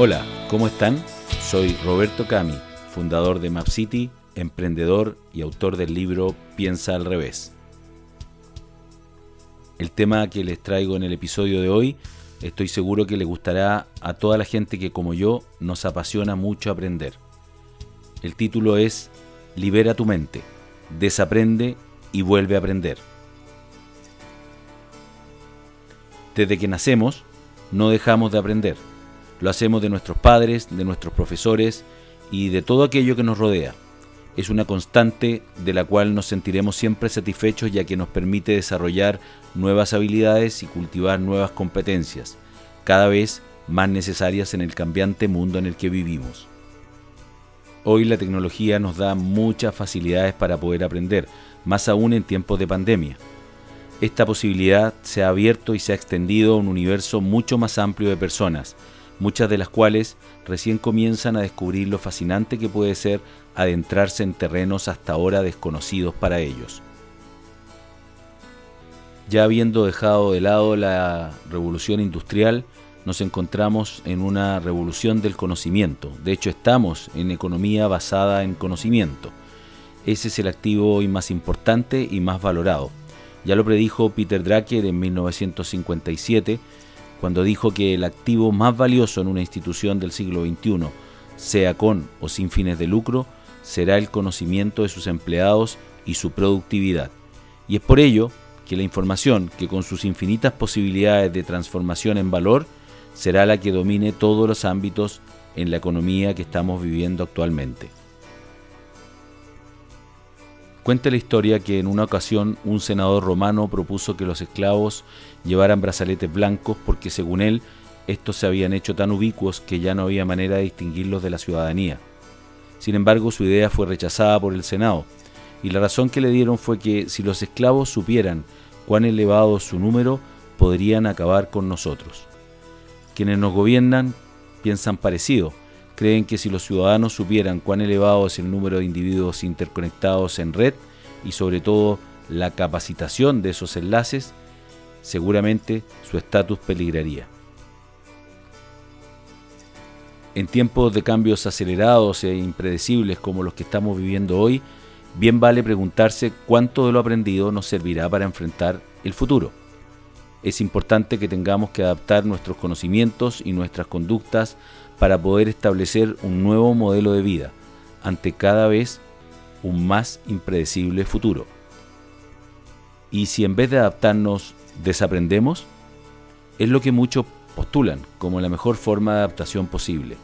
Hola, ¿cómo están? Soy Roberto Cami, fundador de MapCity, emprendedor y autor del libro Piensa al revés. El tema que les traigo en el episodio de hoy estoy seguro que le gustará a toda la gente que como yo nos apasiona mucho aprender. El título es Libera tu mente, desaprende y vuelve a aprender. Desde que nacemos, no dejamos de aprender. Lo hacemos de nuestros padres, de nuestros profesores y de todo aquello que nos rodea. Es una constante de la cual nos sentiremos siempre satisfechos ya que nos permite desarrollar nuevas habilidades y cultivar nuevas competencias, cada vez más necesarias en el cambiante mundo en el que vivimos. Hoy la tecnología nos da muchas facilidades para poder aprender, más aún en tiempos de pandemia esta posibilidad se ha abierto y se ha extendido a un universo mucho más amplio de personas, muchas de las cuales recién comienzan a descubrir lo fascinante que puede ser adentrarse en terrenos hasta ahora desconocidos para ellos. Ya habiendo dejado de lado la revolución industrial, nos encontramos en una revolución del conocimiento. De hecho, estamos en economía basada en conocimiento. Ese es el activo hoy más importante y más valorado. Ya lo predijo Peter Drucker en 1957, cuando dijo que el activo más valioso en una institución del siglo XXI, sea con o sin fines de lucro, será el conocimiento de sus empleados y su productividad. Y es por ello que la información, que con sus infinitas posibilidades de transformación en valor, será la que domine todos los ámbitos en la economía que estamos viviendo actualmente. Cuenta la historia que en una ocasión un senador romano propuso que los esclavos llevaran brazaletes blancos porque según él estos se habían hecho tan ubicuos que ya no había manera de distinguirlos de la ciudadanía. Sin embargo, su idea fue rechazada por el Senado, y la razón que le dieron fue que si los esclavos supieran cuán elevado su número, podrían acabar con nosotros. Quienes nos gobiernan piensan parecido, creen que si los ciudadanos supieran cuán elevado es el número de individuos interconectados en red y sobre todo la capacitación de esos enlaces, seguramente su estatus peligraría. En tiempos de cambios acelerados e impredecibles como los que estamos viviendo hoy, bien vale preguntarse cuánto de lo aprendido nos servirá para enfrentar el futuro. Es importante que tengamos que adaptar nuestros conocimientos y nuestras conductas para poder establecer un nuevo modelo de vida ante cada vez un más impredecible futuro. Y si en vez de adaptarnos desaprendemos, es lo que muchos postulan como la mejor forma de adaptación posible.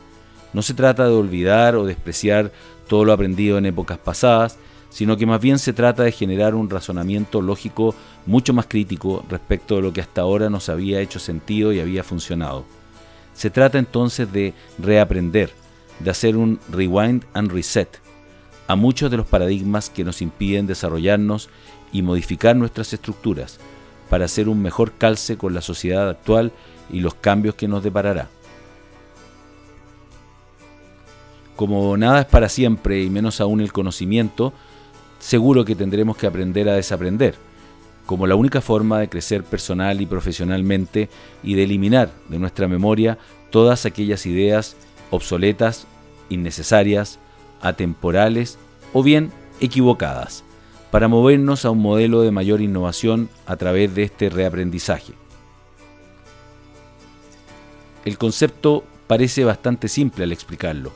No se trata de olvidar o despreciar todo lo aprendido en épocas pasadas, sino que más bien se trata de generar un razonamiento lógico mucho más crítico respecto de lo que hasta ahora nos había hecho sentido y había funcionado. Se trata entonces de reaprender, de hacer un rewind and reset a muchos de los paradigmas que nos impiden desarrollarnos y modificar nuestras estructuras para hacer un mejor calce con la sociedad actual y los cambios que nos deparará. Como nada es para siempre y menos aún el conocimiento, seguro que tendremos que aprender a desaprender como la única forma de crecer personal y profesionalmente y de eliminar de nuestra memoria todas aquellas ideas obsoletas, innecesarias, atemporales o bien equivocadas, para movernos a un modelo de mayor innovación a través de este reaprendizaje. El concepto parece bastante simple al explicarlo,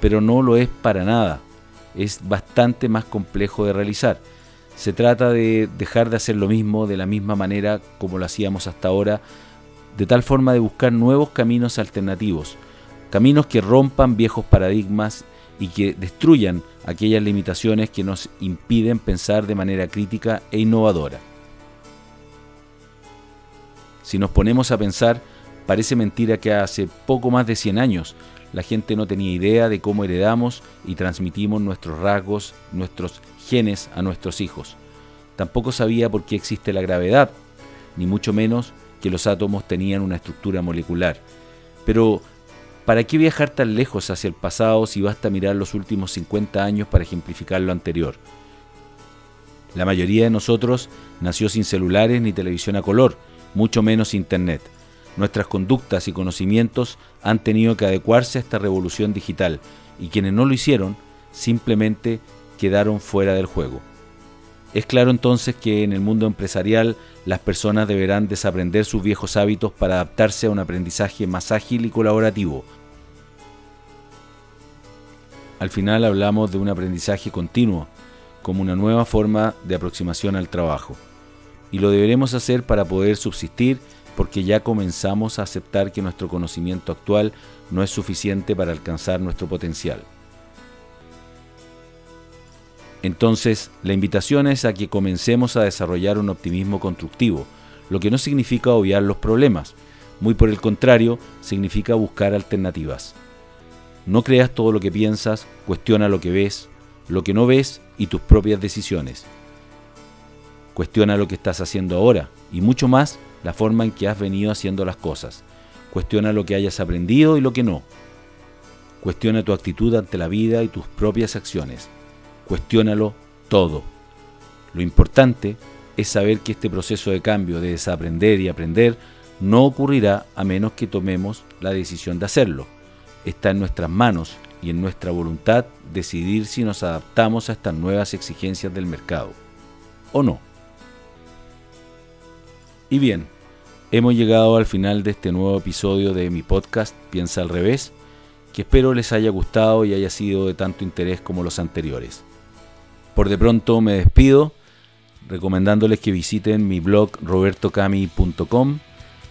pero no lo es para nada. Es bastante más complejo de realizar se trata de dejar de hacer lo mismo de la misma manera como lo hacíamos hasta ahora, de tal forma de buscar nuevos caminos alternativos, caminos que rompan viejos paradigmas y que destruyan aquellas limitaciones que nos impiden pensar de manera crítica e innovadora. Si nos ponemos a pensar, parece mentira que hace poco más de 100 años la gente no tenía idea de cómo heredamos y transmitimos nuestros rasgos, nuestros genes a nuestros hijos. Tampoco sabía por qué existe la gravedad, ni mucho menos que los átomos tenían una estructura molecular. Pero, ¿para qué viajar tan lejos hacia el pasado si basta mirar los últimos 50 años para ejemplificar lo anterior? La mayoría de nosotros nació sin celulares ni televisión a color, mucho menos internet. Nuestras conductas y conocimientos han tenido que adecuarse a esta revolución digital y quienes no lo hicieron simplemente quedaron fuera del juego. Es claro entonces que en el mundo empresarial las personas deberán desaprender sus viejos hábitos para adaptarse a un aprendizaje más ágil y colaborativo. Al final hablamos de un aprendizaje continuo, como una nueva forma de aproximación al trabajo. Y lo deberemos hacer para poder subsistir porque ya comenzamos a aceptar que nuestro conocimiento actual no es suficiente para alcanzar nuestro potencial. Entonces, la invitación es a que comencemos a desarrollar un optimismo constructivo, lo que no significa obviar los problemas, muy por el contrario, significa buscar alternativas. No creas todo lo que piensas, cuestiona lo que ves, lo que no ves y tus propias decisiones. Cuestiona lo que estás haciendo ahora y mucho más la forma en que has venido haciendo las cosas. Cuestiona lo que hayas aprendido y lo que no. Cuestiona tu actitud ante la vida y tus propias acciones cuestiónalo todo. Lo importante es saber que este proceso de cambio, de desaprender y aprender, no ocurrirá a menos que tomemos la decisión de hacerlo. Está en nuestras manos y en nuestra voluntad decidir si nos adaptamos a estas nuevas exigencias del mercado o no. Y bien, hemos llegado al final de este nuevo episodio de mi podcast Piensa al revés, que espero les haya gustado y haya sido de tanto interés como los anteriores. Por de pronto me despido recomendándoles que visiten mi blog robertocami.com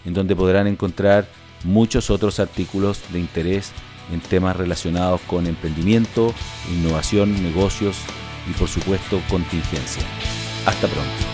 en donde podrán encontrar muchos otros artículos de interés en temas relacionados con emprendimiento, innovación, negocios y por supuesto contingencia. Hasta pronto.